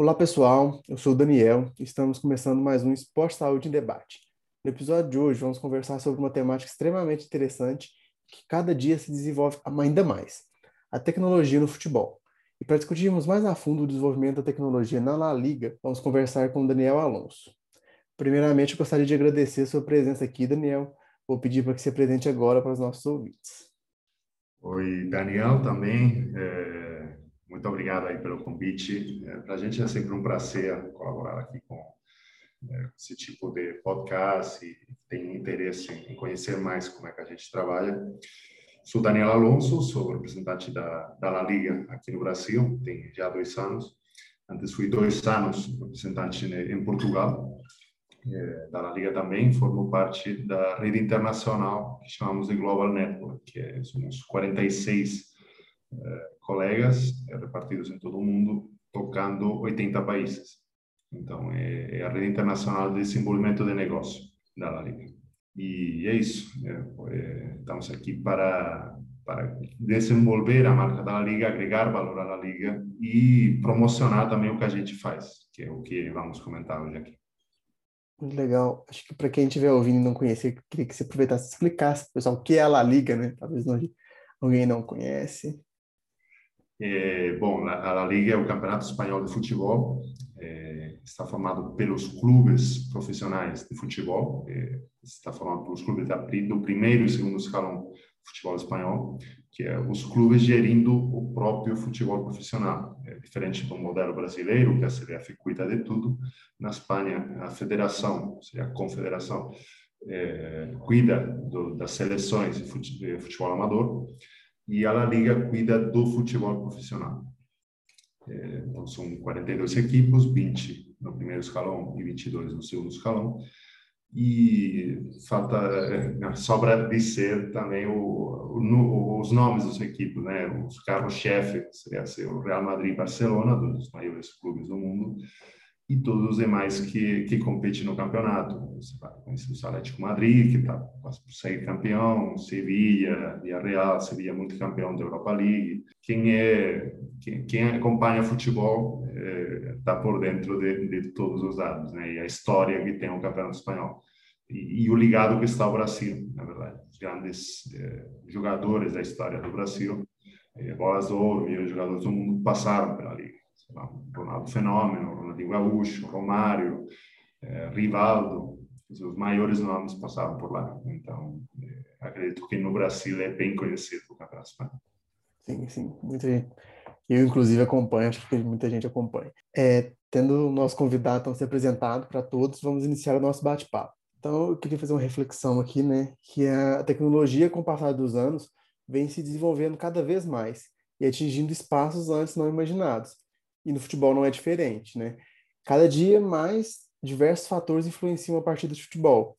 Olá pessoal, eu sou o Daniel e estamos começando mais um Esporte Saúde em Debate. No episódio de hoje vamos conversar sobre uma temática extremamente interessante que cada dia se desenvolve ainda mais, a tecnologia no futebol. E para discutirmos mais a fundo o desenvolvimento da tecnologia na La Liga, vamos conversar com o Daniel Alonso. Primeiramente, eu gostaria de agradecer a sua presença aqui, Daniel. Vou pedir para que se apresente agora para os nossos ouvintes. Oi, Daniel, também. É muito obrigado aí pelo convite. É, Para a gente é sempre um prazer colaborar aqui com é, esse tipo de podcast e tem interesse em conhecer mais como é que a gente trabalha. Sou Daniel Alonso, sou representante da, da La Liga aqui no Brasil, tem já dois anos. Antes fui dois anos representante em Portugal, é, da La Liga também, formo parte da rede internacional que chamamos de Global Network, que é, somos 46 colegas repartidos em todo o mundo, tocando 80 países. Então, é, a rede internacional de desenvolvimento de negócio da Liga. E é isso. Estamos aqui para para desenvolver a marca da Liga, agregar valor à Liga e promocionar também o que a gente faz, que é o que vamos comentar hoje aqui. Muito legal. Acho que para quem estiver ouvindo e não conhecer, queria que você aproveitasse e explicasse, pessoal, o que é a La Liga, né? Talvez não, alguém não conhece. É, bom, a La Liga é o campeonato espanhol de futebol, é, está formado pelos clubes profissionais de futebol, é, está formado pelos clubes da, do primeiro e segundo escalão do futebol espanhol, que é os clubes gerindo o próprio futebol profissional. É diferente do modelo brasileiro, que a CBF cuida de tudo, na Espanha a federação, seria a confederação, é, cuida do, das seleções de futebol amador, e a La Liga cuida do futebol profissional. É, então, são 42 equipes, 20 no primeiro escalão e 22 no segundo escalão. E falta, é, sobra dizer também o, o, os nomes das equipes, né? Os carros-chefe, seria ser o Real Madrid e Barcelona, dos maiores clubes do mundo, e todos os demais que, que competem no campeonato. Você vai conhecer o Atlético Madrid, que está quase por sair campeão, Sevilla, Villarreal, Sevilla multicampeão da Europa League. Quem é quem, quem acompanha futebol está é, por dentro de, de, todos os dados, né? E a história que tem o campeonato espanhol. E, e o ligado que está o Brasil, na verdade. Os grandes é, jogadores da história do Brasil, é, bolas de ouro jogadores do mundo passaram pela liga Ronaldo Fenômeno, Ronaldinho Gaúcho, Romário, é, Rivaldo, os maiores nomes passaram por lá. Então, é, acredito que no Brasil é bem conhecido o Campeonato Espanhol. Sim, sim, muita gente. Eu, inclusive, acompanho, acho que muita gente acompanha. É, tendo o nosso convidado então, se apresentado para todos, vamos iniciar o nosso bate-papo. Então, eu queria fazer uma reflexão aqui, né, que a tecnologia, com o passar dos anos, vem se desenvolvendo cada vez mais e atingindo espaços antes não imaginados e no futebol não é diferente, né? Cada dia mais diversos fatores influenciam a partida de futebol.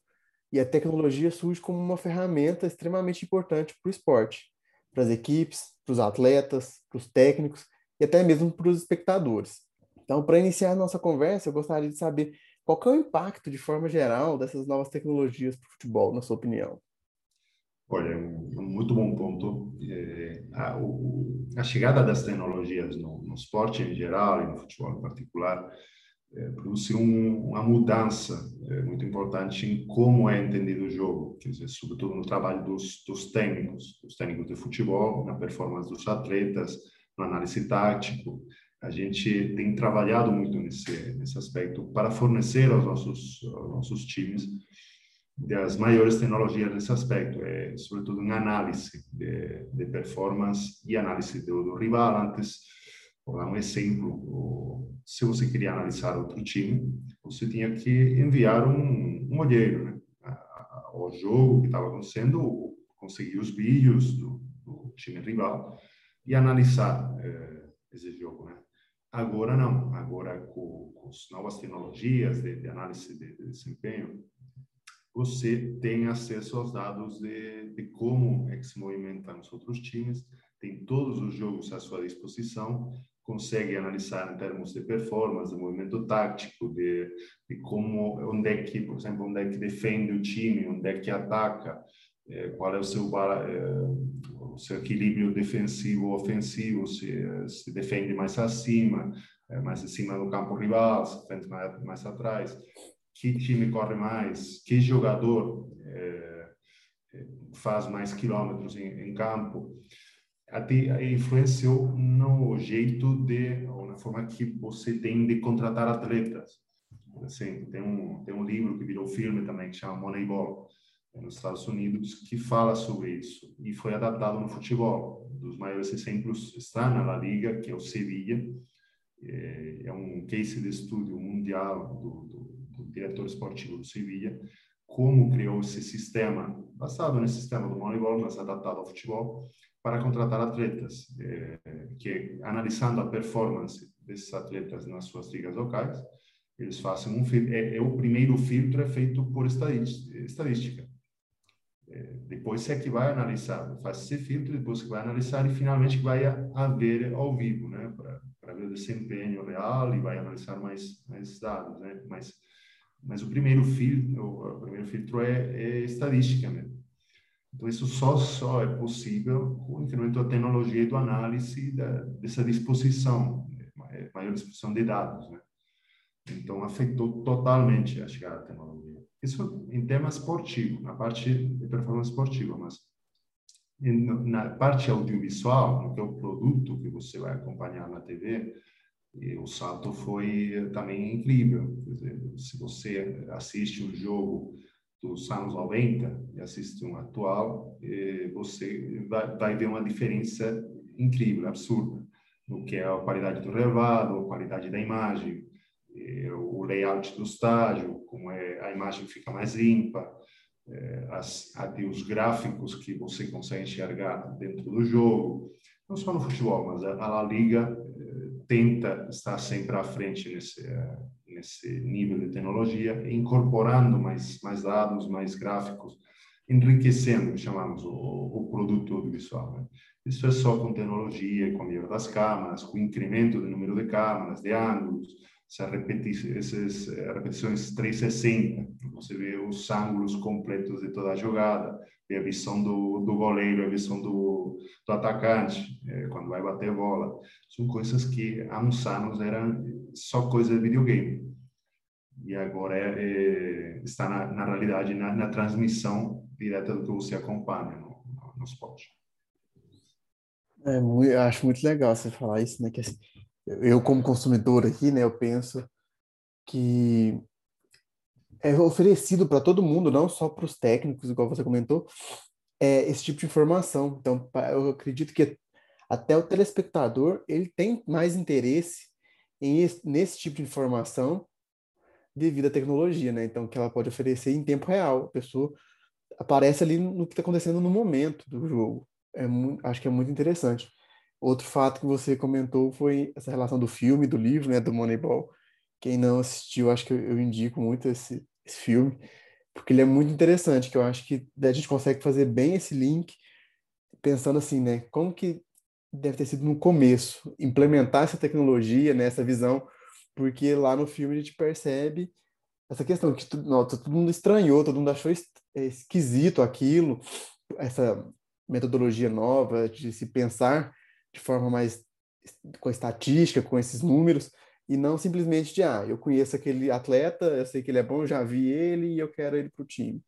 E a tecnologia surge como uma ferramenta extremamente importante para o esporte, para as equipes, para os atletas, para os técnicos e até mesmo para os espectadores. Então, para iniciar a nossa conversa, eu gostaria de saber qual é o impacto, de forma geral, dessas novas tecnologias para o futebol, na sua opinião. Olha, um muito bom ponto. É, a, o, a, chegada das tecnologias no, no, esporte em geral e no futebol em particular é, produziu um, uma mudança é, muito importante em como é entendido o jogo, quer dizer, sobretudo no trabalho dos, dos técnicos, dos técnicos de futebol, na performance dos atletas, na análise tático. A gente tem trabalhado muito nesse, nesse aspecto para fornecer aos nossos, aos nossos times das maiores tecnologias nesse aspecto, é sobretudo em análise de, de performance e análise do, do rival. Antes, vou dar um exemplo, se você queria analisar outro time, você tinha que enviar um, um olheiro né, ao jogo que estava acontecendo, conseguir os vídeos do, do time rival e analisar é, esse jogo, né? Agora não, agora com, com as novas tecnologias de, de análise de, de desempenho, você tem acesso aos dados de, de como é que se movimentam os outros times, tem todos os jogos à sua disposição, consegue analisar em termos de performance, de movimento tático, de, de como, onde é que, por exemplo, onde é que defende o time, onde é que ataca, é, qual é o seu, é, o seu equilíbrio defensivo ofensivo, se, se defende mais acima, é, mais em cima do campo rival, frente mais, mais atrás, que time corre mais, que jogador é, é faz mais quilômetros em, em, campo, até influenciou no jeito de, ou na forma que você tem de contratar atletas. Assim, tem um tem um livro que virou filme também que chama Moneyball nos Estados Unidos que fala sobre isso e foi adaptado no futebol. Dos maiores exemplos está na La Liga, que é o Sevilla, é, é um case de estudo mundial do, do, do diretor esportivo do Sevilla, como criou esse sistema, basado nesse sistema do Moneyball, mas adaptado ao futebol, para contratar atletas, é, que analisando a performance desses atletas nas suas ligas locais, eles fazem um é, é o primeiro filtro é feito por estadística. É, depois é que vai analisar, faz esse filtro, depois que vai analisar e finalmente vai haver ao vivo, né, para ver o desempenho real e vai analisar mais, mais dados, né, mas, mas o primeiro filtro, o primeiro filtro é, é estadística mesmo. Então, isso só, só é possível com o incremento da tecnologia e do análise da, dessa disposição, maior disposição de dados, né. Então, afetou totalmente a chegada da tecnologia. Isso em tema esportivo, na parte de performance esportiva, mas na parte audiovisual, no que é o produto que você vai acompanhar na TV, o salto foi também incrível. Dizer, se você assiste um jogo dos anos 90 e assiste um atual, você vai, ver uma diferença incrível, absurda, no que é a qualidade do relevado, a qualidade da imagem, o layout do estádio, como é, a imagem fica mais limpa, é, as, até os gráficos que você consegue enxergar dentro do jogo, não só no futebol, mas a, a Liga tenta estar sempre à frente nesse, é, nesse nível de tecnologia, incorporando mais, mais dados, mais gráficos, enriquecendo, chamamos, o, o produto audiovisual. Né? Isso é só com tecnologia, com a melhora das câmeras, com o incremento do número de câmeras, de ângulos, essa repeti essas eh, repetições 360, você vê os ângulos completos de toda a jogada, vê a visão do, do goleiro, a visão do, do atacante, é, quando vai bater bola. São coisas que há uns anos eram só coisa de videogame. E agora é, é, está na, na realidade, na, na, transmissão direta do que você acompanha no, no, no esporte. É, acho muito legal você falar isso, né? Que assim, eu como consumidor aqui, né, eu penso que é oferecido para todo mundo, não só para os técnicos, igual você comentou, é esse tipo de informação. Então, eu acredito que até o telespectador ele tem mais interesse em esse, nesse tipo de informação devido à tecnologia, né? Então, que ela pode oferecer em tempo real. A pessoa aparece ali no que está acontecendo no momento do jogo. É acho que é muito interessante. Outro fato que você comentou foi essa relação do filme, do livro, né, do Moneyball. Quem não assistiu, acho que eu indico muito esse, esse filme, porque ele é muito interessante, que eu acho que a gente consegue fazer bem esse link, pensando assim, né, como que deve ter sido no começo, implementar essa tecnologia, né, essa visão, porque lá no filme a gente percebe essa questão que todo mundo estranhou, todo mundo achou é, esquisito aquilo, essa metodologia nova de se pensar de forma mais com estatística, com esses números, e não simplesmente de, ah, eu conheço aquele atleta, eu sei que ele é bom, já vi ele e eu quero ele para o time.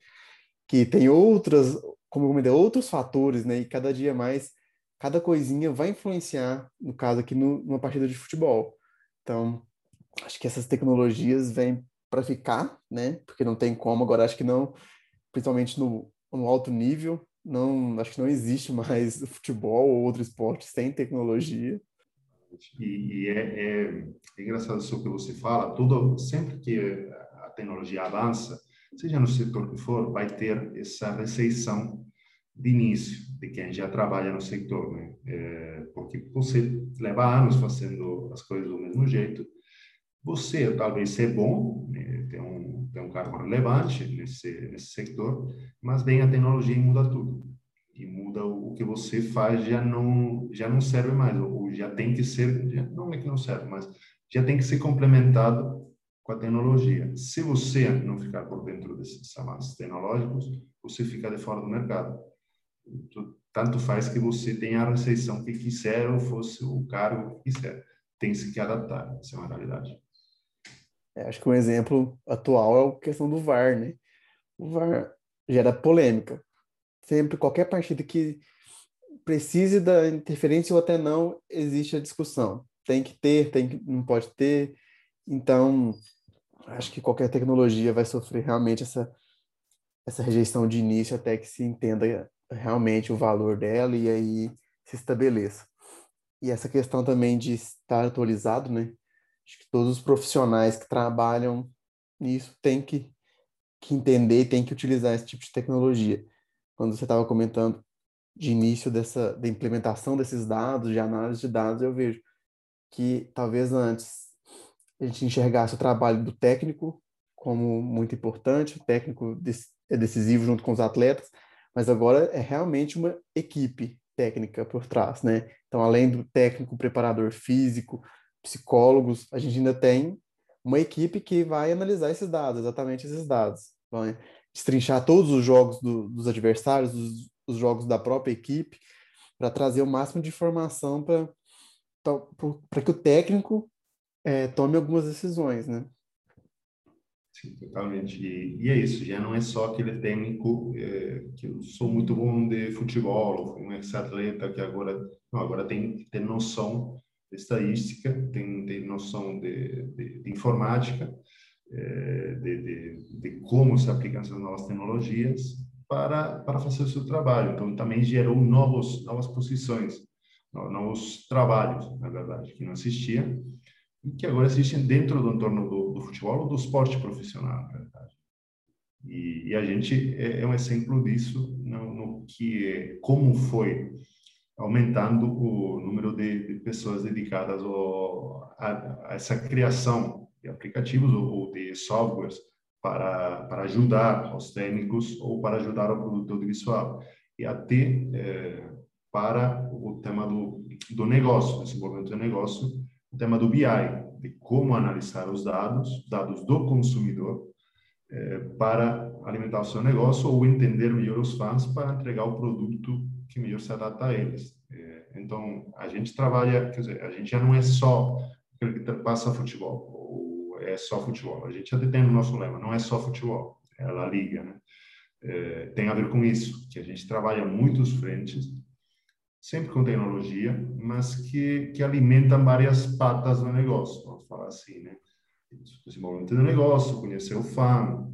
Que tem outras, como eu comentei, outros fatores, né? E cada dia mais, cada coisinha vai influenciar, no caso aqui, no, numa partida de futebol. Então, acho que essas tecnologias vêm para ficar, né? Porque não tem como, agora acho que não, principalmente no, no alto nível, não acho que não existe mais futebol ou outro esporte sem tecnologia. E, e é, é, é, engraçado isso que você fala. Tudo sempre que a tecnologia avança, seja no setor que for, vai ter essa receição de início de quem já trabalha no setor, né? É, porque você leva anos fazendo as coisas do mesmo jeito. Você talvez ser bom, né? tem um tem um cargo relevante nesse, nesse setor, mas vem a tecnologia e muda tudo. E muda o, que você faz já não já não serve mais, ou já tem que ser, já, não é que não serve, mas já tem que ser complementado com a tecnologia. Se você não ficar por dentro desses avanços tecnológicos, você fica de fora do mercado. Tanto faz que você tenha a receição que quiser ou fosse o cargo que quiser tem que adaptar, essa é uma realidade. É, acho que um exemplo atual é a questão do VAR, né? O VAR gera polêmica. Sempre, qualquer partida que precise da interferência ou até não, existe a discussão. Tem que ter, tem que, não pode ter. Então, acho que qualquer tecnologia vai sofrer realmente essa, essa rejeição de início até que se entenda realmente o valor dela e aí se estabeleça. E essa questão também de estar atualizado, né? Acho que todos os profissionais que trabalham nisso têm que, que entender têm que utilizar esse tipo de tecnologia. Quando você estava comentando de início dessa da implementação desses dados, de análise de dados, eu vejo que talvez antes a gente enxergasse o trabalho do técnico como muito importante, o técnico é decisivo junto com os atletas, mas agora é realmente uma equipe técnica por trás, né? Então, além do técnico, preparador físico, psicólogos, a gente ainda tem uma equipe que vai analisar esses dados, exatamente esses dados. Vai destrinchar todos os jogos do, dos adversários, os, os, jogos da própria equipe, para trazer o máximo de informação para que o técnico é, tome algumas decisões, né? Sim, totalmente. E, e, é isso, já não é só aquele técnico é, que eu sou muito bom de futebol, um ex-atleta que agora, não, agora tem que ter noção de estadística, tem, tem noção de, de, de informática, é, de, de, como se aplicam essas novas tecnologias para, para fazer o seu trabalho. Então, também gerou novos, novas posições, novos trabalhos, na verdade, que não existiam e que agora existem dentro do entorno do, do futebol ou do esporte profissional, na verdade. E, e a gente é, é, um exemplo disso no, no que como foi aumentando o número de, de pessoas dedicadas ao, a, a, essa criação de aplicativos ou, ou de softwares para, para ajudar os técnicos ou para ajudar o produto audiovisual. E até é, para o tema do, do negócio, desenvolvimento do negócio, o tema do BI, de como analisar os dados, dados do consumidor, é, para alimentar o seu negócio ou entender melhor os fãs para entregar o produto que melhor se adapta a eles. É, então, a gente trabalha, quer dizer, a gente já não é só aquele que passa futebol, ou é só futebol. A gente até tem no nosso lema, não é só futebol, é a Liga, né? É, tem a ver com isso, que a gente trabalha muitos frentes, sempre com tecnologia, mas que, que alimentam várias patas do negócio, vamos falar assim, né? Desenvolvimento do negócio, conhecer o fã,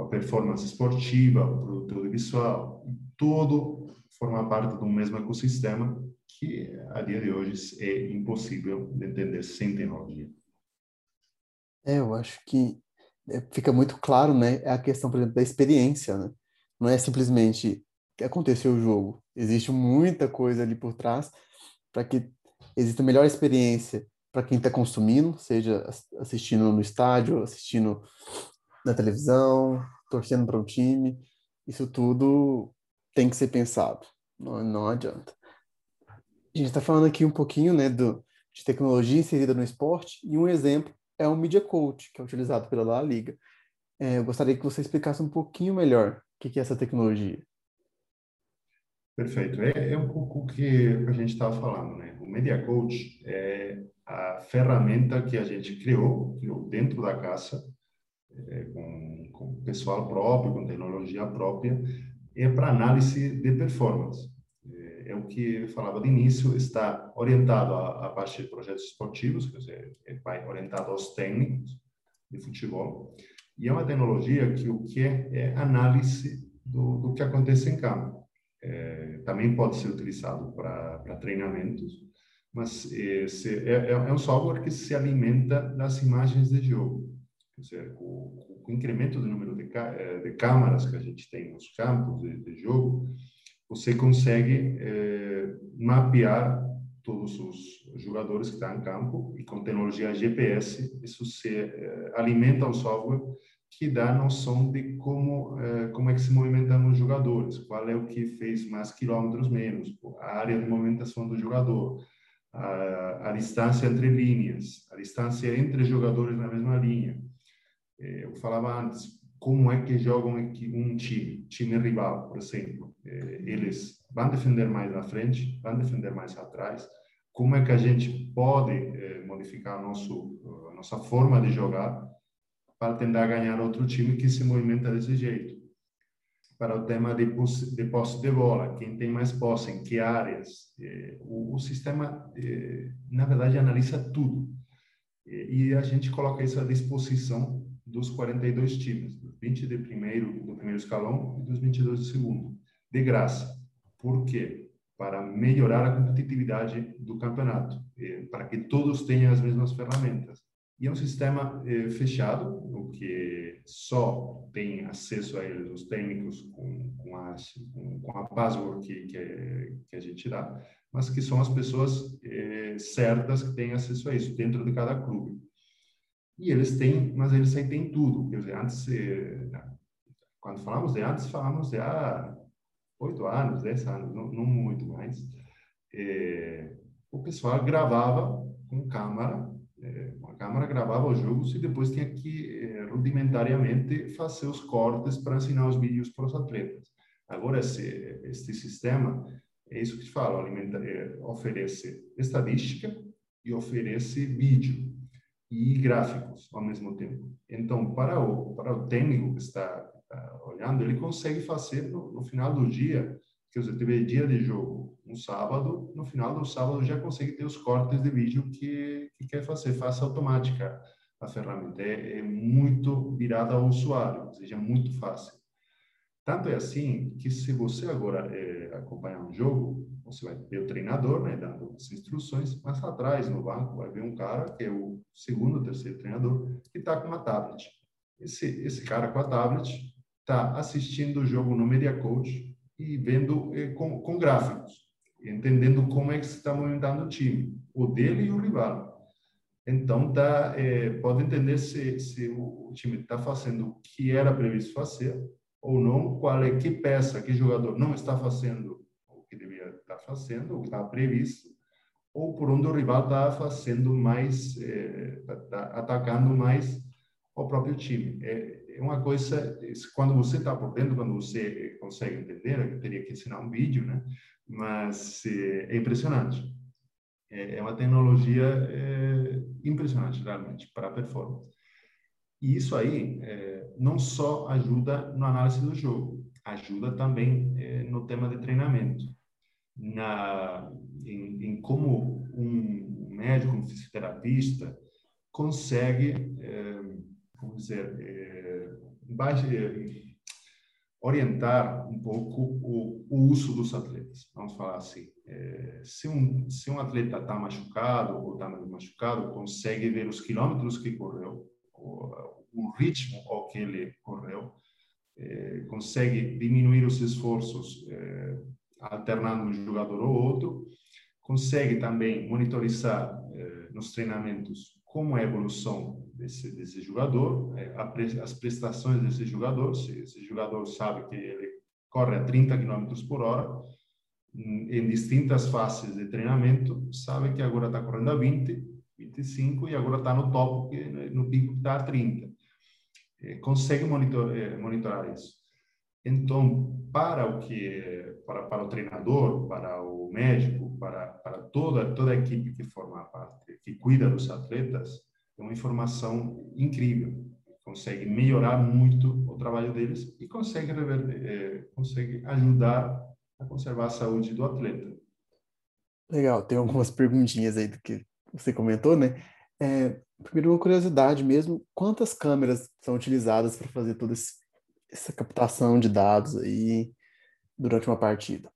a performance esportiva, o produto audiovisual, tudo forma parte do mesmo ecossistema que a dia de hoje é impossível de entender sem tecnologia. É, eu acho que é, fica muito claro, né, a questão, por exemplo, da experiência, né? Não é simplesmente aconteceu o jogo. Existe muita coisa ali por trás para que exista melhor experiência para quem está consumindo, seja assistindo no estádio, assistindo na televisão, torcendo para um time. Isso tudo tem que ser pensado. Não, não adianta. A gente está falando aqui um pouquinho né, do, de tecnologia inserida no esporte, e um exemplo é o Media Coach, que é utilizado pela La Liga. É, eu gostaria que você explicasse um pouquinho melhor o que, que é essa tecnologia. Perfeito. É, é um pouco o que a gente estava falando, né? O Media Coach é a ferramenta que a gente criou, criou dentro da casa, é, com, com pessoal próprio, com tecnologia própria, é para análise de performance. É, é, o que eu falava de início, está orientado à, parte de projetos esportivos, quer dizer, é orientado aos técnicos de futebol, e é uma tecnologia que o que é, é análise do, do que acontece em campo. É, também pode ser utilizado para treinamentos, mas esse é, é, é, um software que se alimenta das imagens de jogo. Quer dizer, o, o incremento do número de, eh, de câmaras que a gente tem nos campos de, de jogo, você consegue é, mapear todos os jogadores que estão em campo e com tecnologia GPS isso se é, alimenta o software que dá noção de como é, como é que se movimentam os jogadores, qual é o que fez mais quilômetros menos, a área de movimentação do jogador, a, a distância entre linhas, a distância entre jogadores na mesma linha, eu falava antes, como é que jogam um time, time rival, por exemplo. É, eles vão defender mais na frente, vão defender mais atrás, como é que a gente pode eh, modificar nosso, a nossa forma de jogar para tentar ganhar outro time que se movimenta desse jeito. Para o tema de posse de, posse de bola, quem tem mais posse, em que áreas. Eh, o, o, sistema, eh, na verdade, analisa tudo. E a gente coloca isso à disposição dos 42 times, dos 20 de primeiro, do primeiro escalão e dos 22 do segundo, de graça. Por quê? Para melhorar a competitividade do campeonato, eh, para que todos tenham as mesmas ferramentas. E é um sistema eh, fechado, o que só tem acesso a eles os técnicos com, com, a, com a password que, que, que, a gente dá, mas que são as pessoas eh, certas que têm acesso a isso dentro de cada clube. E eles têm, mas eles aí têm tudo. Quer dizer, antes, quando falamos de antes, falamos de há oito anos, dez anos, não, não muito mais. Eh, o pessoal gravava com câmera é, uma câmera gravava os jogos e depois tinha que é, rudimentariamente fazer os cortes para ensinar os vídeos para os atletas. Agora esse este sistema é isso que falo, alimenta, é, oferece estadística e oferece vídeo e gráficos ao mesmo tempo. Então, para o para o técnico que está, está olhando, ele consegue fazer no, no final do dia que você teve dia de jogo um sábado, no final do sábado já consegue ter os cortes de vídeo que, que quer fazer, faça automática a ferramenta. É, é muito virada ao usuário, ou seja, é muito fácil. Tanto é assim que se você agora é, acompanhar um jogo, você vai ver o treinador, né, dando as instruções, mas atrás no banco vai ver um cara que é o segundo terceiro treinador que está com uma tablet. Esse, esse cara com a tablet está assistindo o jogo no Media Coach e vendo eh, com, com, gráficos, entendendo como é que se está movimentando o time, o dele e o rival. Então, tá, é, pode entender se, se o time está fazendo o que era previsto fazer ou não, qual é que peça, que jogador não está fazendo o que devia estar tá fazendo, o que estava previsto, ou por onde o rival está fazendo mais, está é, tá, tá atacando mais o próprio time. É uma coisa, quando você está por dentro, quando você consegue entender, eu teria que ensinar um vídeo, né? Mas é, é impressionante. É, é uma tecnologia é, impressionante, realmente, para a performance. E isso aí é, não só ajuda na análise do jogo, ajuda também é, no tema de treinamento, na, em, em como um médico, um fisioterapeuta consegue, é, como dizer, é, orientar um pouco o, o, uso dos atletas. Vamos falar assim, é, se, um, se um atleta está machucado ou está machucado, consegue ver os quilômetros que correu, o, o ritmo ao que ele correu, é, consegue diminuir os esforços é, alternando um jogador ou outro, consegue também monitorizar é, nos treinamentos como é a evolução desse, desse jogador, é, as prestações desse jogador, se esse jogador sabe que ele corre a 30 km por hora, em distintas fases de treinamento, sabe que agora está correndo a 20, 25 e agora está no topo, no pico que está a 30. É, consegue monitor, é, monitorar isso. Então, para o que para, para o treinador, para o médico, para, para toda toda a equipe que forma parte, que cuida dos atletas, é uma informação incrível. Consegue melhorar muito o trabalho deles e consegue reverter, é, consegue ajudar a conservar a saúde do atleta. Legal, tem algumas perguntinhas aí do que você comentou, né? É, primeiro, uma curiosidade mesmo, quantas câmeras são utilizadas para fazer toda essa captação de dados aí durante uma partida?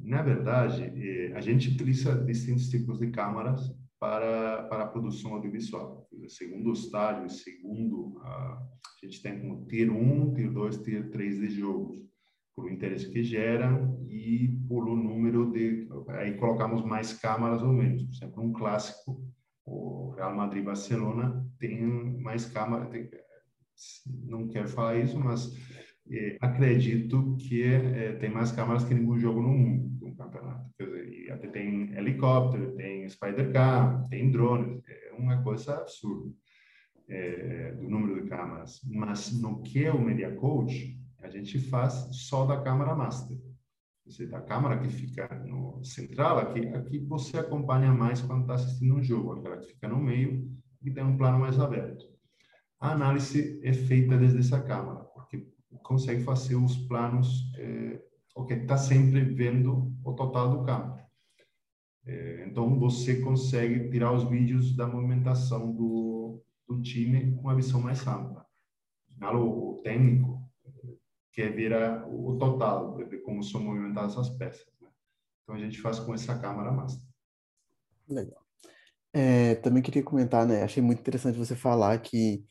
Na verdade, eh, a gente utiliza distintos tipos de câmeras para, para a produção audiovisual. Segundo estágio, segundo a, gente tem como Tier 1, Tier 2, Tier 3 de jogos, por o interesse que geram e por o número de... Aí colocamos mais câmeras ou menos. Por exemplo, um clássico, o Real Madrid-Barcelona tem mais câmeras, não quero falar isso, mas eh, acredito que eh, tem mais câmeras que nenhum jogo no mundo, no campeonato. Até tem helicóptero, tem Spider-Car, tem drones, é uma coisa absurda eh, do número de câmeras. Mas no que é o Media Coach, a gente faz só da câmera master. seja, a câmera que fica no central, aqui, aqui você acompanha mais quando está assistindo um jogo, aquela que fica no meio e tem um plano mais aberto. A análise é feita desde essa câmera, porque consegue fazer os planos, é, ok, está sempre vendo o total do campo. É, então, você consegue tirar os vídeos da movimentação do, do time com uma visão mais ampla. O, o técnico quer ver a, o total, ver como são movimentadas as peças. Né? Então, a gente faz com essa câmera master. Legal. É, também queria comentar, né? Achei muito interessante você falar que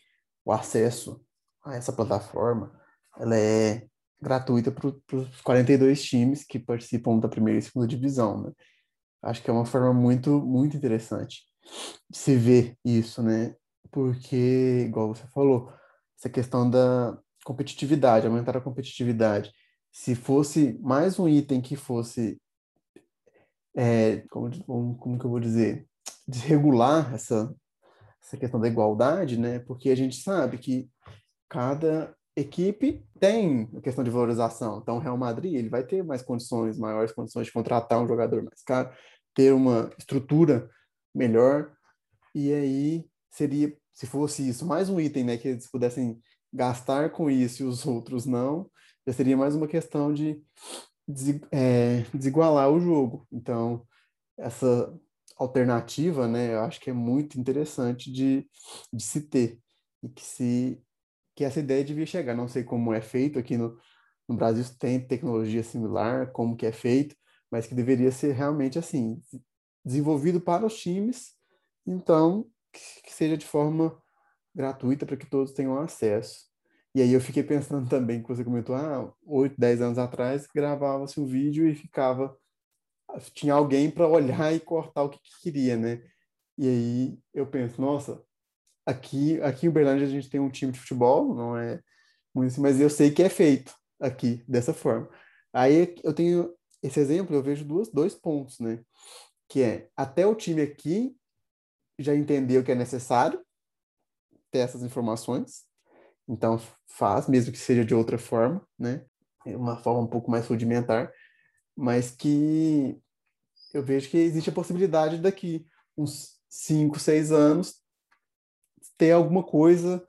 o acesso a essa plataforma ela é gratuita para os 42 times que participam da primeira e segunda divisão, né? Acho que é uma forma muito, muito interessante de se ver isso, né? Porque, igual você falou, essa questão da competitividade, aumentar a competitividade. Se fosse mais um item que fosse, é, como, como que eu vou dizer, desregular essa, essa questão da igualdade, né? Porque a gente sabe que cada equipe tem a questão de valorização. Então, o Real Madrid ele vai ter mais condições, maiores condições de contratar um jogador mais caro, ter uma estrutura melhor. E aí seria, se fosse isso, mais um item, né, que eles pudessem gastar com isso e os outros não, já seria mais uma questão de é, desigualar o jogo. Então, essa alternativa, né, eu acho que é muito interessante de, de se ter e que se que essa ideia devia chegar. Não sei como é feito aqui no, no Brasil, tem tecnologia similar, como que é feito, mas que deveria ser realmente assim, desenvolvido para os times, então que seja de forma gratuita para que todos tenham acesso. E aí eu fiquei pensando também, que você comentou, ah, 8, 10 anos atrás, gravava-se um vídeo e ficava tinha alguém para olhar e cortar o que, que, queria, né? E aí eu penso, nossa, aqui, aqui em Uberlândia a gente tem um time de futebol, não é muito assim, mas eu sei que é feito aqui dessa forma. Aí eu tenho esse exemplo, eu vejo duas, dois pontos, né? Que é até o time aqui já entendeu que é necessário ter essas informações, então faz, mesmo que seja de outra forma, né? É uma forma um pouco mais rudimentar, mas que eu vejo que existe a possibilidade daqui uns 5, 6 anos ter alguma coisa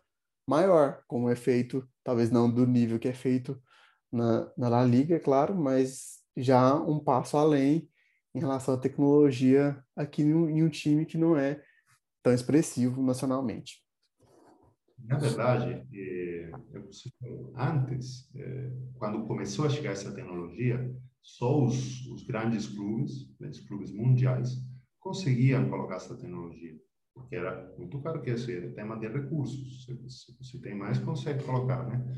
maior, como é feito, talvez não do nível que é feito na, na La Liga, é claro, mas já um passo além em relação à tecnologia aqui em um time que não é tão expressivo nacionalmente. Na verdade, é, antes, é, quando começou a chegar essa tecnologia, só os, os grandes clubes, os clubes mundiais, conseguiam colocar essa tecnologia, porque era muito caro, que era é tema de recursos. Se, se você tem mais, consegue colocar, né?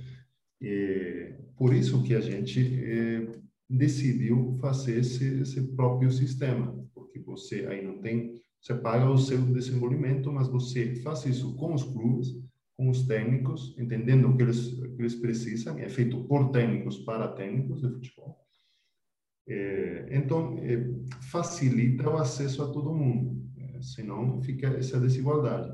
E, por isso que a gente é, decidiu fazer esse, esse próprio sistema, porque você aí não tem, você paga o seu desenvolvimento, mas você faz isso com os clubes, com os técnicos, entendendo o que eles, que eles precisam, é feito por técnicos para técnicos de futebol. É, então, é, facilita o acesso a todo mundo, senão fica essa desigualdade.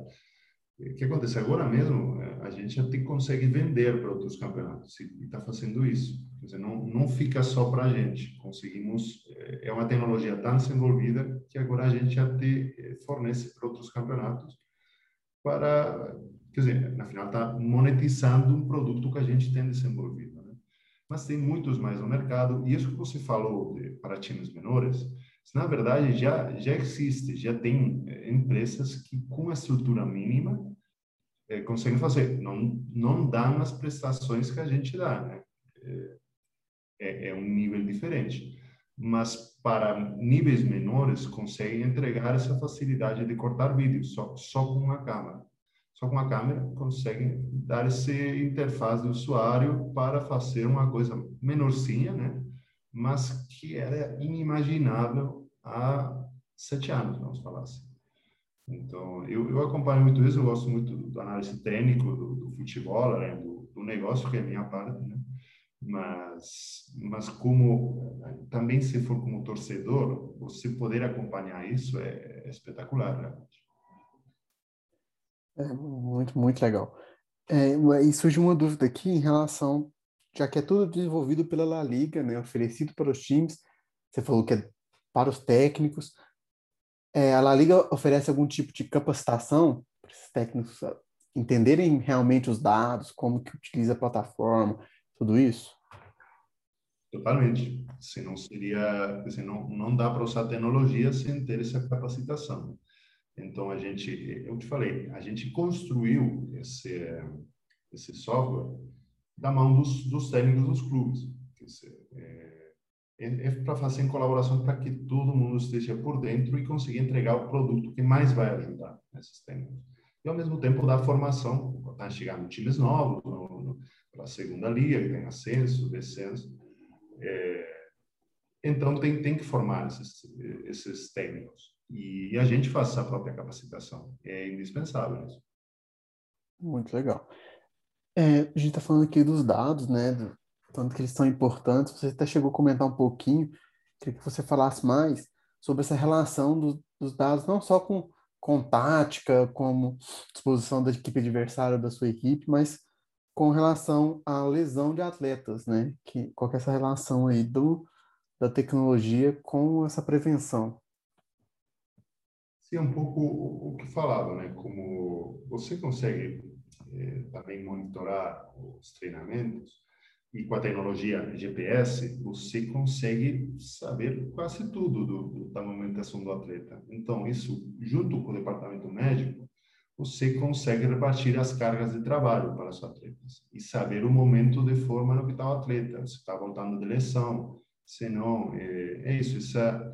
O que acontece agora mesmo, é, a gente até consegue vender para outros campeonatos e está fazendo isso. Quer dizer, não, não fica só para a gente. Conseguimos, é, é uma tecnologia tão desenvolvida que agora a gente até fornece para outros campeonatos para, quer dizer, na final está monetizando um produto que a gente tem desenvolvido mas tem muitos mais no mercado. E isso que você falou de, para times menores, na verdade já já existe, já tem é, empresas que com a estrutura mínima é, conseguem fazer, não não dão as prestações que a gente dá, né? É, é, é um nível diferente, mas para níveis menores conseguem entregar essa facilidade de cortar vídeo só só com uma câmera. Só com a câmera consegue dar essa interface do usuário para fazer uma coisa menorzinha, né? Mas que era inimaginável há sete anos, vamos falar assim. Então, eu, eu acompanho muito isso, eu gosto muito do análise técnico do, do futebol, né? do, do, negócio, que é a minha parte, né? Mas, mas como, também se for como torcedor, você poder acompanhar isso é, é espetacular, realmente. É muito, muito legal. É, e surge uma dúvida aqui em relação já que é tudo desenvolvido pela La Liga, né, oferecido para os times, você falou que é para os técnicos, é, a La Liga oferece algum tipo de capacitação para esses técnicos entenderem realmente os dados, como que utiliza a plataforma, tudo isso? Totalmente. Se não seria, se não não dá para usar tecnologia sem ter essa capacitação. Então a gente, eu te falei, a gente construiu esse esse software da mão dos, dos técnicos dos clubes. É, é, é para fazer em colaboração para que todo mundo esteja por dentro e consiga entregar o produto que mais vai ajudar esses técnicos. E ao mesmo tempo dar formação, está chegando times novos, para a segunda liga, que tem ascenso, descenso. É, então tem, tem que formar esses, esses técnicos. E, e a gente faz a própria capacitação. É indispensável isso. Muito legal. É, a gente está falando aqui dos dados, né? Tanto que eles são importantes. Você até chegou a comentar um pouquinho. Queria que você falasse mais sobre essa relação do, dos dados, não só com, com tática, como disposição da equipe adversária da sua equipe, mas com relação à lesão de atletas, né? Que, qual que é essa relação aí do, da tecnologia com essa prevenção? Sim, um pouco o que falava, né? Como você consegue eh, também monitorar os treinamentos. E com a tecnologia GPS, você consegue saber quase tudo do, da movimentação do atleta. Então, isso, junto com o departamento médico, você consegue repartir as cargas de trabalho para os atletas e saber o momento de forma no que está o atleta, se está voltando de lesão, se não, é, é isso. Isso é,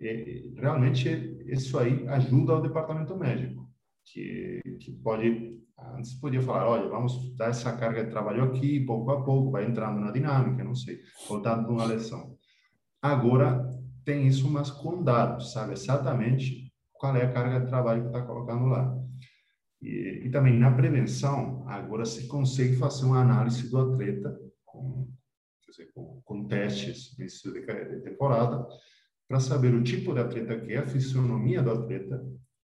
é, realmente, isso aí ajuda o departamento médico, que, que pode Antes podia falar, olha, vamos dar essa carga de trabalho aqui, pouco a pouco, vai entrando na dinâmica, não sei, voltando uma lição. Agora, tem isso, mas com dados, sabe exatamente qual é a carga de trabalho que está colocando lá. E, e, também na prevenção, agora se consegue fazer uma análise do atleta com, dizer, com, com testes no início de temporada, para saber o tipo de atleta que é, a fisionomia do atleta,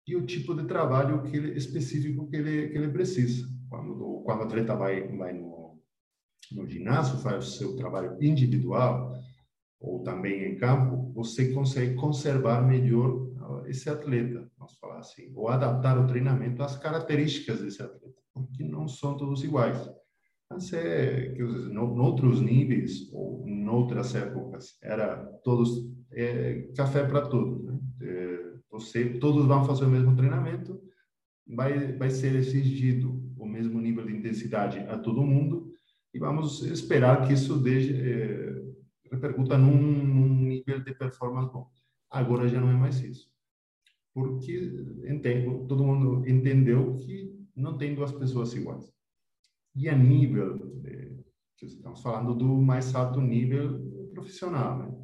e o tipo de trabalho que ele, específico que ele, que ele precisa. Quando, quando o atleta vai, vai no, no ginásio, faz o seu trabalho individual, ou também em campo, você consegue conservar melhor esse atleta, vamos falar assim, ou adaptar o treinamento às características desse atleta, porque não são todos iguais. Mas é que em outros níveis ou em outras épocas era todos é, café para todos, né? É, você, todos vão fazer o mesmo treinamento, vai, vai ser exigido o mesmo nível de intensidade a todo mundo e vamos esperar que isso deixe, é, repercuta num, num, nível de performance bom. Agora já não é mais isso. Porque entendo, todo mundo entendeu que não tem duas pessoas iguais. E a nível, de, estamos falando do mais alto nível profissional, né?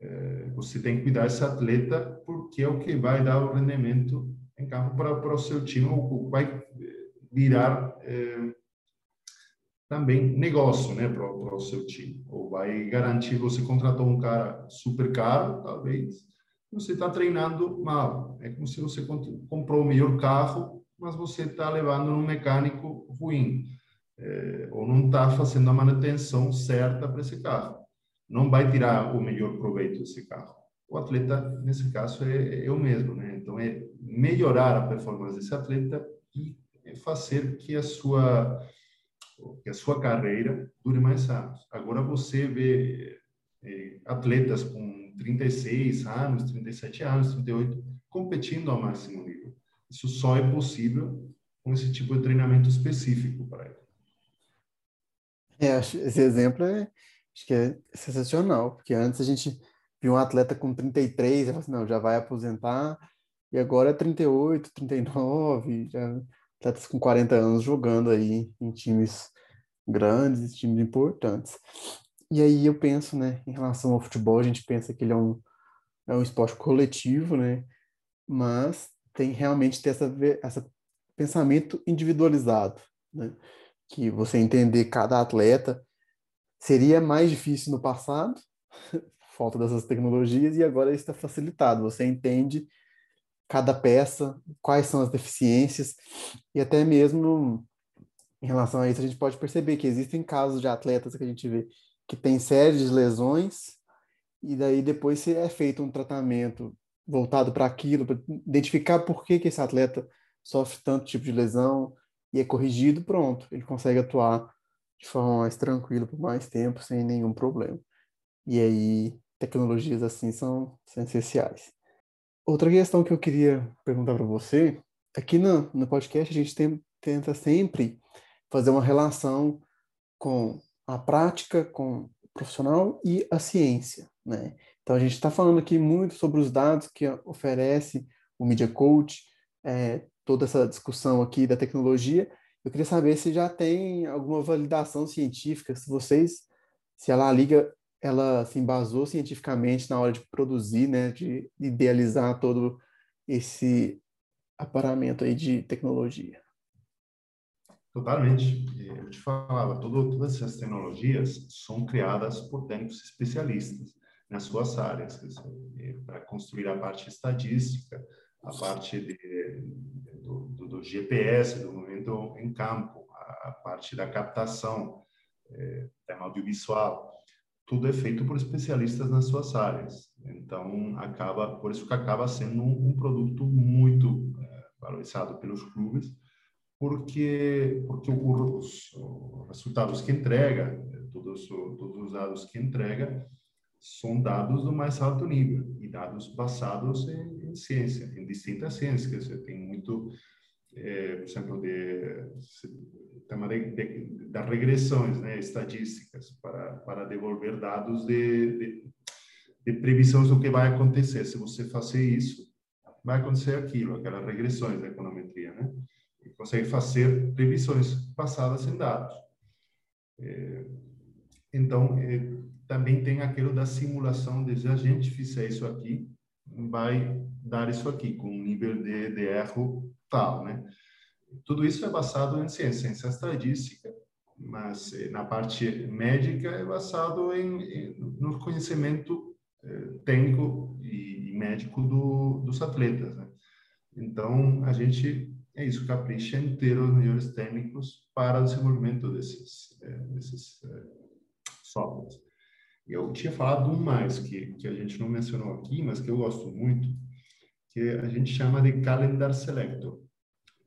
É, você tem que cuidar desse atleta porque é o que vai dar o rendimento em campo para, para o seu time, ou vai virar é, também negócio né, para, para o seu time, ou vai garantir, você contratou um cara super caro, talvez, você está treinando mal. É como se você comprou o melhor carro, mas você está levando um mecânico ruim, é, ou não está fazendo a manutenção certa para esse carro não vai tirar o melhor proveito desse carro. O atleta, nesse caso, é, é o mesmo, né? Então, é melhorar a performance desse atleta e fazer que a sua que a sua carreira dure mais anos. Agora você vê é, atletas com 36 anos, 37 anos, 38 competindo ao máximo nível. Isso só é possível com esse tipo de treinamento específico para ele. É, esse exemplo é Acho que é sensacional, porque antes a gente viu um atleta com 33, e assim, não, já vai aposentar, e agora é 38, 39, já atletas com 40 anos jogando aí em times grandes, times importantes. E aí eu penso, né, em relação ao futebol, a gente pensa que ele é um, é um esporte coletivo, né, mas tem realmente ter essa, essa pensamento individualizado, né, que você entender cada atleta, Seria mais difícil no passado, falta dessas tecnologias, e agora está facilitado. Você entende cada peça, quais são as deficiências, e até mesmo em relação a isso, a gente pode perceber que existem casos de atletas que a gente vê que tem séries de lesões e daí depois é feito um tratamento voltado para aquilo, para identificar por que, que esse atleta sofre tanto tipo de lesão e é corrigido, pronto, ele consegue atuar de forma mais tranquila por mais tempo, sem nenhum problema. E aí, tecnologias assim são, são essenciais. Outra questão que eu queria perguntar para você, aqui no, no podcast a gente tem, tenta sempre fazer uma relação com a prática, com o profissional e a ciência, né? Então a gente está falando aqui muito sobre os dados que oferece o Media Coach, é, toda essa discussão aqui da tecnologia. Eu queria saber se já tem alguma validação científica, se vocês, se a La Liga ela se embasou cientificamente na hora de produzir, né, de idealizar todo esse aparamento aí de tecnologia. Totalmente. Eu te falava, todo, todas essas tecnologias são criadas por técnicos especialistas nas suas áreas, para construir a parte estatística, a parte de, do, do, do, GPS, do em campo, a, parte da captação, é, tema audiovisual, tudo é feito por especialistas nas suas áreas. Então, acaba, por isso que acaba sendo um, um produto muito é, valorizado pelos clubes, porque porque os, os resultados que entrega, todos, todos os dados que entrega, são dados do mais alto nível e dados basados em, em ciência, em distintas ciências. Você tem muito, é, por exemplo, de, de, de, das regressões né, estatísticas para, para devolver dados de, de, de previsões do que vai acontecer. Se você fazer isso, vai acontecer aquilo, aquelas regressões da econometria, né? E consegue fazer previsões basadas em dados. É, então, é, também tem aquilo da simulação de se a gente fizer isso aqui, vai dar isso aqui, com um nível de, de erro tal, né? Tudo isso é baseado em ciência, ciência estadística, mas eh, na parte médica é baseado em, em no conhecimento eh, técnico e, e médico do, dos atletas, né? Então, a gente, é isso, capricha ter os melhores técnicos para o desenvolvimento desses, eh, desses eh, softwares. Eu tinha falado um mais que, que a gente não mencionou aqui, mas que eu gosto muito, que a gente chama de Calendar Selector,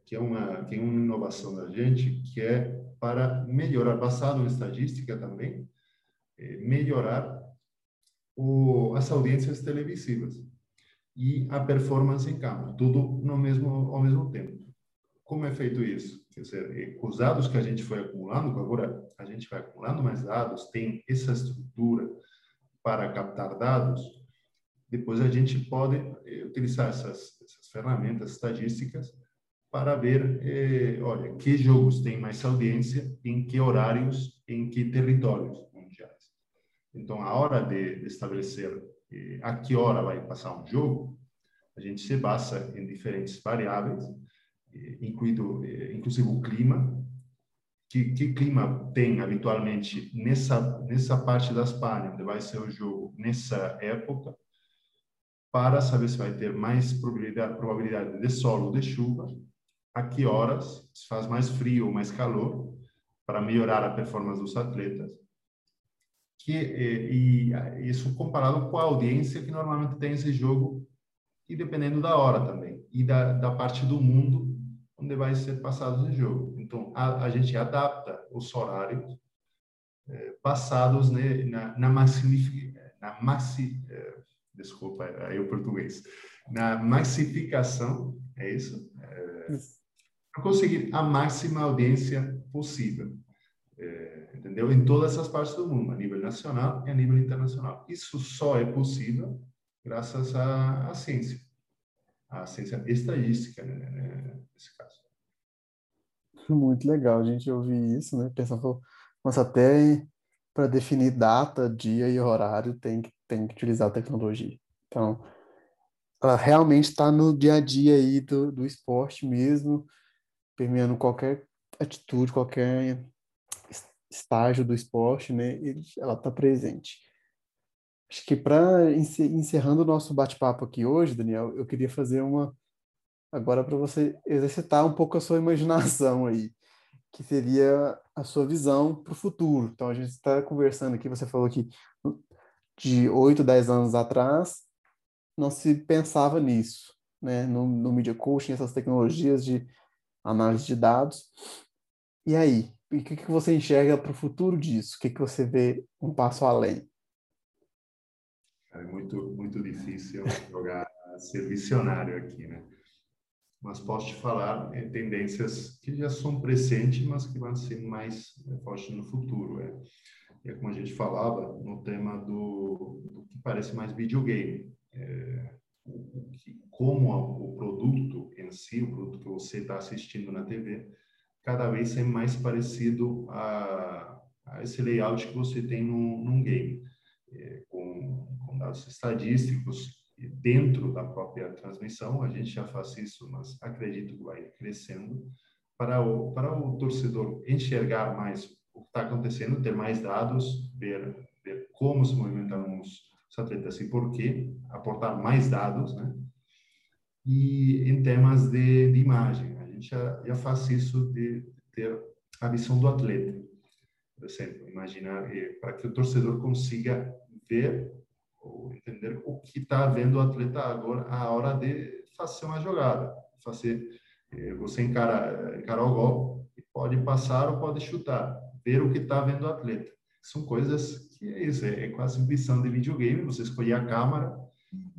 que é uma, que é uma inovação da gente, que é para melhorar, basado em estatística também, é melhorar o, as audiências televisivas e a performance em campo, tudo no mesmo, ao mesmo tempo. Como é feito isso? Quer dizer, os dados que a gente foi acumulando, agora a gente vai acumulando mais dados, tem essa estrutura para captar dados, depois a gente pode eh, utilizar essas, essas ferramentas estatísticas para ver, eh, olha, que jogos têm mais audiência, em que horários, em que territórios mundiais. Então, a hora de estabelecer eh, a que hora vai passar um jogo, a gente se basa em diferentes variáveis, incluído, inclusive o clima, que, que clima tem habitualmente nessa nessa parte da Espanha, onde vai ser o jogo nessa época, para saber se vai ter mais probabilidade, probabilidade de sol ou de chuva, a que horas se faz mais frio ou mais calor, para melhorar a performance dos atletas. Que, e, e isso comparado com a audiência que normalmente tem esse jogo, e dependendo da hora também, e da, da parte do mundo onde vai ser passado esse jogo. Então, a, a gente adapta os horários é, passados né, na, na, na maxi, é, desculpa, aí o português, na massificação, é isso? É, para conseguir a máxima audiência possível. É, entendeu? Em todas as partes do mundo, a nível nacional e a nível internacional. Isso só é possível graças à, à ciência, à ciência estadística, né, né nesse caso. Muito legal a gente ouvir isso, né? Pensando, mas até para definir data, dia e horário tem que, tem que utilizar a tecnologia. Então, ela realmente está no dia a dia aí do, do esporte mesmo, permeando qualquer atitude, qualquer estágio do esporte, né? Ela está presente. Acho que para encerrando o nosso bate-papo aqui hoje, Daniel, eu queria fazer uma agora para você exercitar um pouco a sua imaginação aí. que seria a sua visão para o futuro. Então, a gente está conversando aqui, você falou que de 8, 10 anos atrás, não se pensava nisso, né? No, no Media Coaching, essas tecnologias de análise de dados. E aí, o que, que você enxerga para o futuro disso? O que, que você vê um passo além? É muito, muito difícil jogar, ser visionário aqui, né? Mas posso te falar é, tendências que já são presentes, mas que vão ser mais é, fortes no futuro. É. é como a gente falava no tema do, do que parece mais videogame. É, o, que, como o produto em si, o produto que você está assistindo na TV, cada vez é mais parecido a, a esse layout que você tem no, num game, é, com, com, dados estatísticos dentro da própria transmissão. A gente já faz isso, mas acredito que vai crescendo para o para o torcedor enxergar mais o que está acontecendo, ter mais dados, ver ver como se movimentaram os, os atletas e por quê, aportar mais dados, né? E em temas de, de imagem, gente já, já faz isso de ter a visão do atleta. Por exemplo, imaginar eh, para que o torcedor consiga ver ou entender o que está vendo o atleta agora a hora de fazer uma jogada, fazer eh, você encara encara o gol pode passar ou pode chutar, ver o que está vendo o atleta. São coisas que é isso, é, é quase visão de videogame. Você escolhe a câmera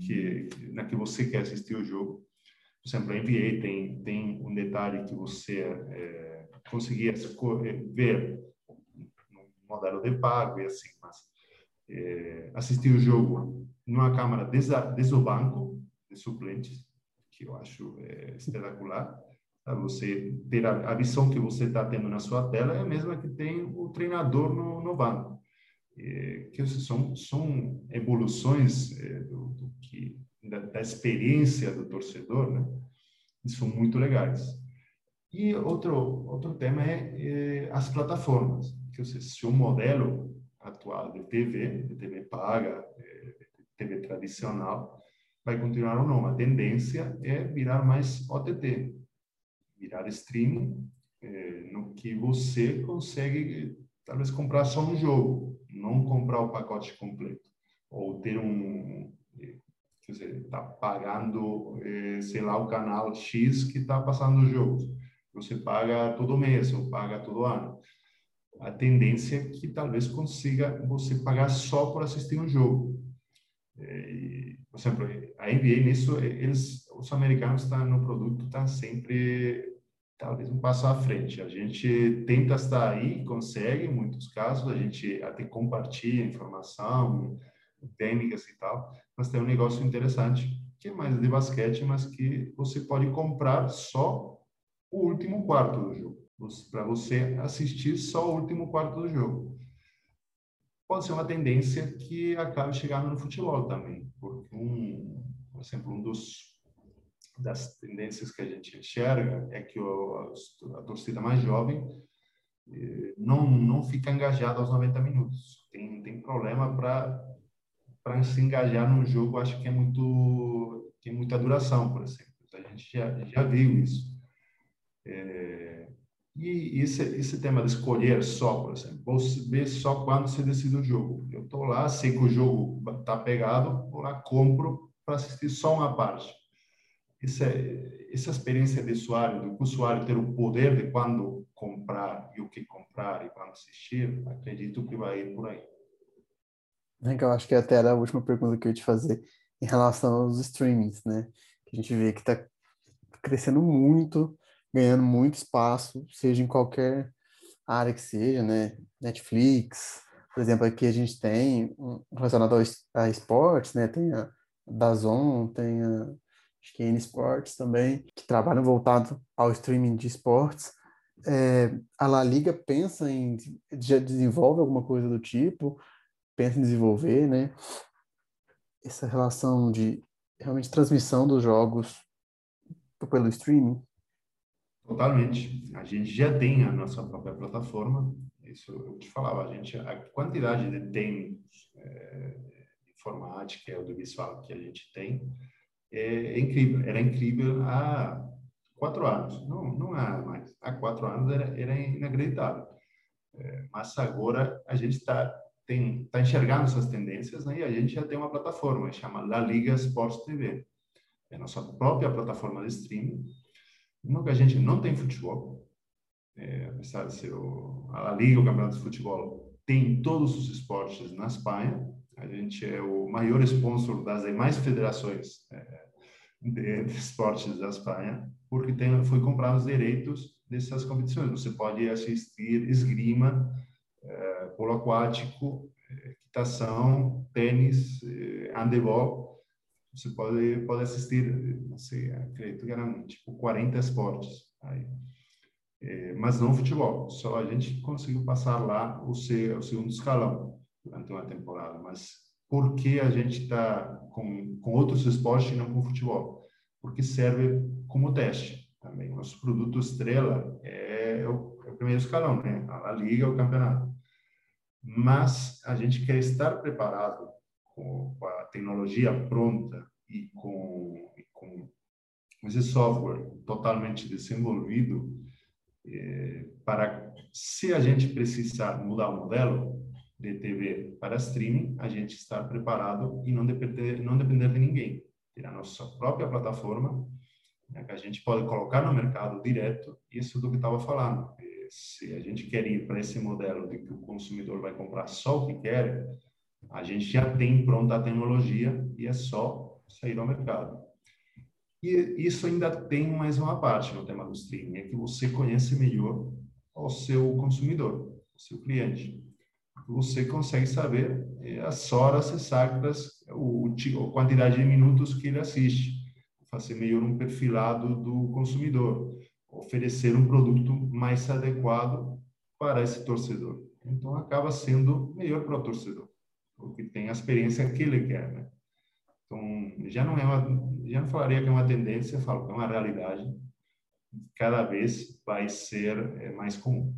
que na que você quer assistir o jogo por exemplo, a NBA tem, tem um detalhe que você é, conseguia é, ver no modelo de pago e assim, mas é, assistir o jogo numa câmera desde, o banco de suplentes, que eu acho é, espetacular. Você ter a, a visão que você está tendo na sua tela é a mesma que tem o treinador no, no banco. É, que são, são evoluções é, do, do que da, da, experiência do torcedor, né? Isso são muito legais. E outro outro tema é, é as plataformas, que seja, se o modelo atual de TV, de TV paga, de TV tradicional, vai continuar ou não. A tendência é virar mais OTT, virar streaming, é, no que você consegue talvez comprar só um jogo, não comprar o pacote completo, ou ter um quer dizer, está pagando, eh, sei lá, o canal X que está passando os jogos. Você paga todo mês ou paga todo ano. A tendência é que talvez consiga você pagar só por assistir um jogo. E, por exemplo, a NBA nisso, eles, os americanos tá no produto, está sempre talvez um passo à frente. A gente tenta estar aí, consegue, em muitos casos, a gente até compartilha informação, técnicas e tal, mas tem um negócio interessante que é mais de basquete, mas que você pode comprar só o último quarto do jogo, para você assistir só o último quarto do jogo. Pode ser uma tendência que acabe chegando no futebol também, porque um, por exemplo, um dos das tendências que a gente enxerga é que o, a, a torcida mais jovem eh, não não fica engajada aos 90 minutos. Tem tem problema para para se engajar num jogo, acho que é muito tem muita duração, por exemplo. A gente já, já viu isso. É, e esse, esse tema de escolher só, por exemplo, vou ver só quando se decide o jogo. Eu estou lá, sei que o jogo está pegado, vou lá, compro para assistir só uma parte. Essa, essa experiência de usuário, do usuário ter o poder de quando comprar e o que comprar e quando assistir, acredito que vai ir por aí. Que eu acho que até era a última pergunta que eu ia te fazer em relação aos streamings, né? Que a gente vê que está crescendo muito, ganhando muito espaço, seja em qualquer área que seja, né? Netflix, por exemplo, aqui a gente tem um relacionado a esportes, né? Tem a Dazon, tem a acho que Sports também, que trabalham voltado ao streaming de esportes. É, a La Liga pensa em já desenvolve alguma coisa do tipo pensa em desenvolver, né? Essa relação de realmente transmissão dos jogos pelo streaming. Totalmente. A gente já tem a nossa própria plataforma. Isso eu te falava, a gente a quantidade de técnicos é, informática audiovisual que a gente tem é, é incrível. Era incrível há quatro anos. Não, não há mais. Há quatro anos era, era inacreditável. É, mas agora a gente está tá enxergando essas tendências né? e a gente já tem uma plataforma, que chama La Liga Sports TV. É a nossa própria plataforma de streaming. Uma que a gente não tem futebol, é, apesar de ser o, a Liga, o campeonato de futebol, tem todos os esportes na Espanha. A gente é o maior sponsor das demais federações é, de, de esportes da Espanha, porque tem, foi comprado os direitos dessas competições. Você pode assistir esgrima, é, polo aquático, é, equitação, tênis, é, handebol. Você pode, pode assistir, não sei, acredito que eram tipo 40 esportes. Aí. É, mas não futebol. Só a gente conseguiu passar lá o, o segundo escalão durante uma temporada. Mas por que a gente está com, com outros esportes e não com futebol? Porque serve como teste também. Nosso produto estrela é o, é o primeiro escalão, né? A Liga, o campeonato. Mas a gente quer estar preparado com, com a tecnologia pronta e com, e com esse software totalmente desenvolvido é, para, se a gente precisar mudar o modelo de TV para streaming, a gente estar preparado e não depender, não depender de ninguém. Ter a nossa própria plataforma né, que a gente pode colocar no mercado direto, isso do que estava falando. Se a gente quer ir para esse modelo de que o consumidor vai comprar só o que quer, a gente já tem pronta a tecnologia e é só sair ao mercado. E isso ainda tem mais uma parte no tema do streaming, é que você conhece melhor o seu consumidor, o seu cliente. Você consegue saber é, as horas exatas, a quantidade de minutos que ele assiste fazer melhor um perfilado do consumidor, oferecer um produto mais adequado para esse torcedor. Então, acaba sendo melhor para o torcedor, porque tem a experiência que ele quer, né? Então, já não é uma, já não falaria que é uma tendência, falo que é uma realidade. Cada vez vai ser é, mais comum.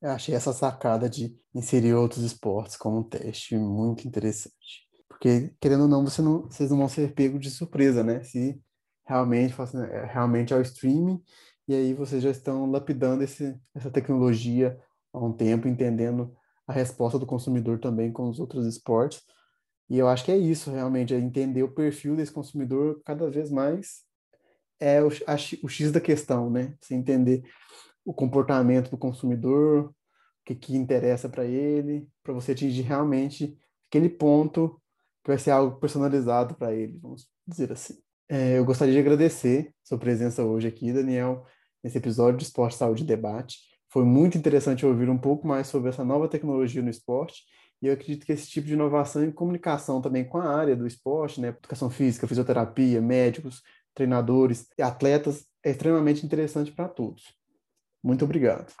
Eu achei essa sacada de inserir outros esportes como teste muito interessante. Porque, querendo ou não, você não, vocês não vão ser pegos de surpresa, né? Se realmente, é, realmente é o streaming, e aí vocês já estão lapidando esse, essa tecnologia há um tempo, entendendo a resposta do consumidor também com os outros esportes. E eu acho que é isso, realmente, é entender o perfil desse consumidor cada vez mais é o, a, o X da questão, né? Você entender o comportamento do consumidor, o que, que interessa para ele, para você atingir realmente aquele ponto que vai ser algo personalizado para ele, vamos dizer assim. É, eu gostaria de agradecer sua presença hoje aqui, Daniel, nesse episódio de Esporte Saúde Debate. Foi muito interessante ouvir um pouco mais sobre essa nova tecnologia no esporte e eu acredito que esse tipo de inovação e comunicação também com a área do esporte, né, educação física, fisioterapia, médicos, treinadores e atletas, é extremamente interessante para todos. Muito obrigado.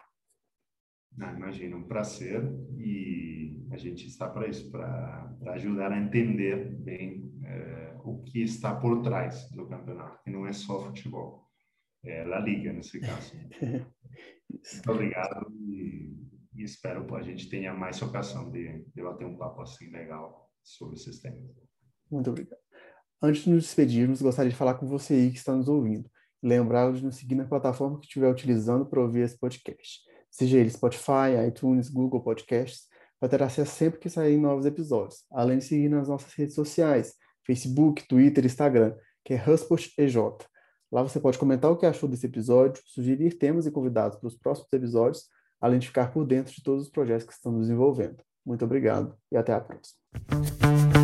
Ah, imagina, um prazer e a gente está para isso, para ajudar a entender bem é, o que está por trás do campeonato, que não é só futebol, é La Liga nesse caso. Muito obrigado e, e, espero que a gente tenha mais ocasião de, de bater um papo assim legal sobre esses temas. Muito obrigado. Antes de nos despedirmos, gostaria de falar com você aí que está nos ouvindo. Lembrar de nos seguir na plataforma que estiver utilizando para ouvir esse podcast seja ele Spotify, iTunes, Google Podcasts, para ter acesso sempre que saírem novos episódios, além de seguir nas nossas redes sociais, Facebook, Twitter, Instagram, que é HushPostEJ. Lá você pode comentar o que achou desse episódio, sugerir temas e convidados para os próximos episódios, além de ficar por dentro de todos os projetos que estamos desenvolvendo. Muito obrigado e até a próxima.